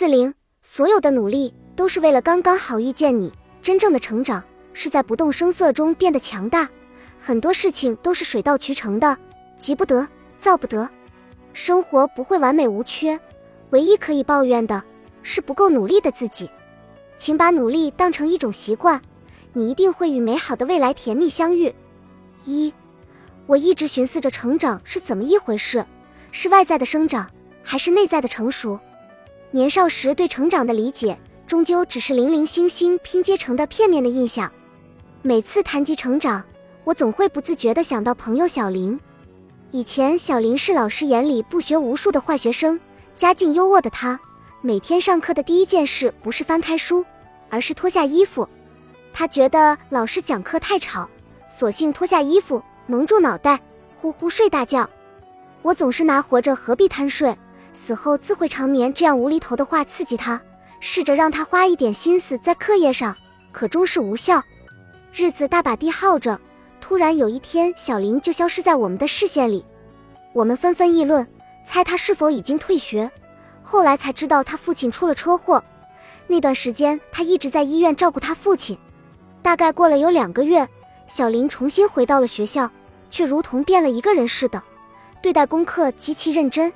四零，所有的努力都是为了刚刚好遇见你。真正的成长是在不动声色中变得强大。很多事情都是水到渠成的，急不得，躁不得。生活不会完美无缺，唯一可以抱怨的是不够努力的自己。请把努力当成一种习惯，你一定会与美好的未来甜蜜相遇。一，我一直寻思着成长是怎么一回事，是外在的生长，还是内在的成熟？年少时对成长的理解，终究只是零零星星拼接成的片面的印象。每次谈及成长，我总会不自觉地想到朋友小林。以前，小林是老师眼里不学无术的坏学生，家境优渥的他，每天上课的第一件事不是翻开书，而是脱下衣服。他觉得老师讲课太吵，索性脱下衣服蒙住脑袋，呼呼睡大觉。我总是拿“活着何必贪睡”。死后自会长眠这样无厘头的话刺激他，试着让他花一点心思在课业上，可终是无效。日子大把地耗着，突然有一天，小林就消失在我们的视线里。我们纷纷议论，猜他是否已经退学。后来才知道他父亲出了车祸，那段时间他一直在医院照顾他父亲。大概过了有两个月，小林重新回到了学校，却如同变了一个人似的，对待功课极其认真。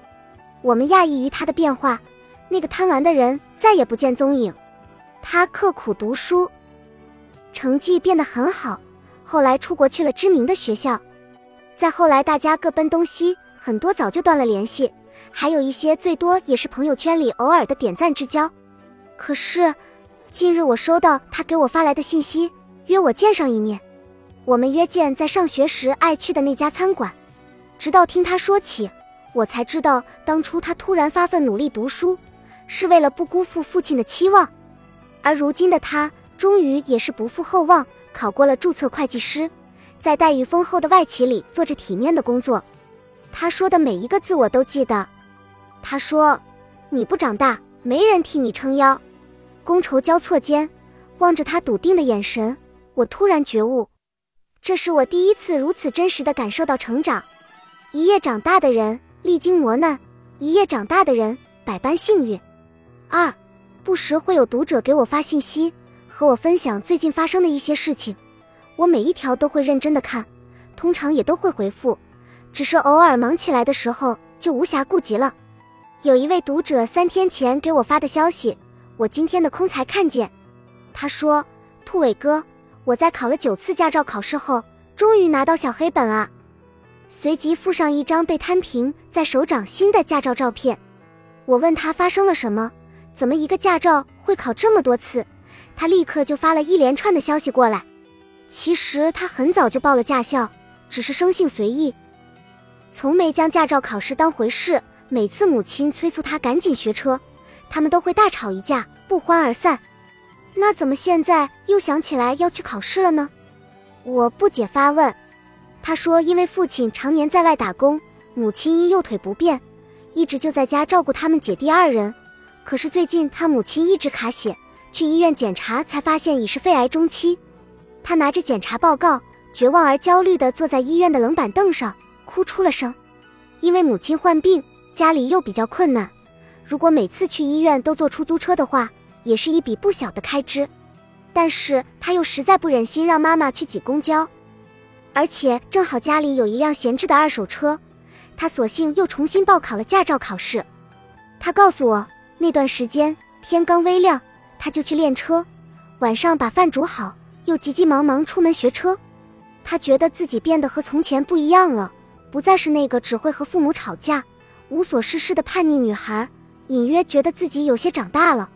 我们讶异于他的变化，那个贪玩的人再也不见踪影。他刻苦读书，成绩变得很好，后来出国去了知名的学校。再后来，大家各奔东西，很多早就断了联系，还有一些最多也是朋友圈里偶尔的点赞之交。可是，近日我收到他给我发来的信息，约我见上一面。我们约见在上学时爱去的那家餐馆，直到听他说起。我才知道，当初他突然发奋努力读书，是为了不辜负父亲的期望，而如今的他，终于也是不负厚望，考过了注册会计师，在待遇丰厚的外企里做着体面的工作。他说的每一个字我都记得。他说：“你不长大，没人替你撑腰。”觥筹交错间，望着他笃定的眼神，我突然觉悟，这是我第一次如此真实的感受到成长。一夜长大的人。历经磨难，一夜长大的人百般幸运。二，不时会有读者给我发信息，和我分享最近发生的一些事情，我每一条都会认真的看，通常也都会回复，只是偶尔忙起来的时候就无暇顾及了。有一位读者三天前给我发的消息，我今天的空才看见，他说：“兔尾哥，我在考了九次驾照考试后，终于拿到小黑本了。”随即附上一张被摊平在手掌心的驾照照片。我问他发生了什么，怎么一个驾照会考这么多次？他立刻就发了一连串的消息过来。其实他很早就报了驾校，只是生性随意，从没将驾照考试当回事。每次母亲催促他赶紧学车，他们都会大吵一架，不欢而散。那怎么现在又想起来要去考试了呢？我不解发问。他说：“因为父亲常年在外打工，母亲因右腿不便，一直就在家照顾他们姐弟二人。可是最近他母亲一直卡血，去医院检查才发现已是肺癌中期。他拿着检查报告，绝望而焦虑地坐在医院的冷板凳上，哭出了声。因为母亲患病，家里又比较困难，如果每次去医院都坐出租车的话，也是一笔不小的开支。但是他又实在不忍心让妈妈去挤公交。”而且正好家里有一辆闲置的二手车，他索性又重新报考了驾照考试。他告诉我，那段时间天刚微亮，他就去练车，晚上把饭煮好，又急急忙忙出门学车。他觉得自己变得和从前不一样了，不再是那个只会和父母吵架、无所事事的叛逆女孩，隐约觉得自己有些长大了。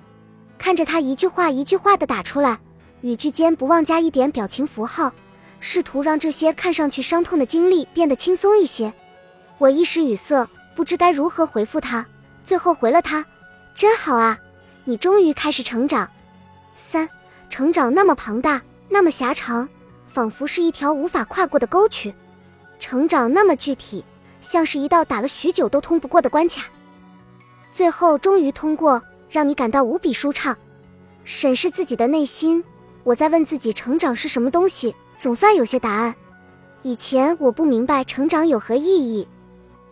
看着他一句话一句话的打出来，语句间不忘加一点表情符号。试图让这些看上去伤痛的经历变得轻松一些，我一时语塞，不知该如何回复他。最后回了他：“真好啊，你终于开始成长。”三，成长那么庞大，那么狭长，仿佛是一条无法跨过的沟渠；成长那么具体，像是一道打了许久都通不过的关卡。最后终于通过，让你感到无比舒畅。审视自己的内心，我在问自己：成长是什么东西？总算有些答案。以前我不明白成长有何意义，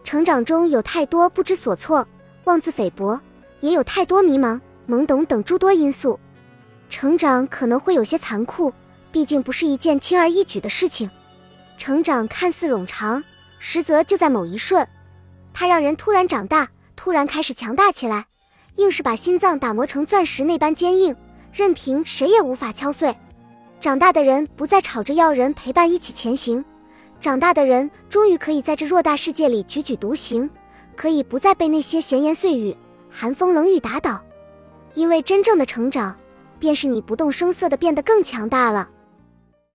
成长中有太多不知所措、妄自菲薄，也有太多迷茫、懵懂等诸多因素。成长可能会有些残酷，毕竟不是一件轻而易举的事情。成长看似冗长，实则就在某一瞬，它让人突然长大，突然开始强大起来，硬是把心脏打磨成钻石那般坚硬，任凭谁也无法敲碎。长大的人不再吵着要人陪伴一起前行，长大的人终于可以在这偌大世界里踽踽独行。可以不再被那些闲言碎语、寒风冷雨打倒，因为真正的成长，便是你不动声色的变得更强大了。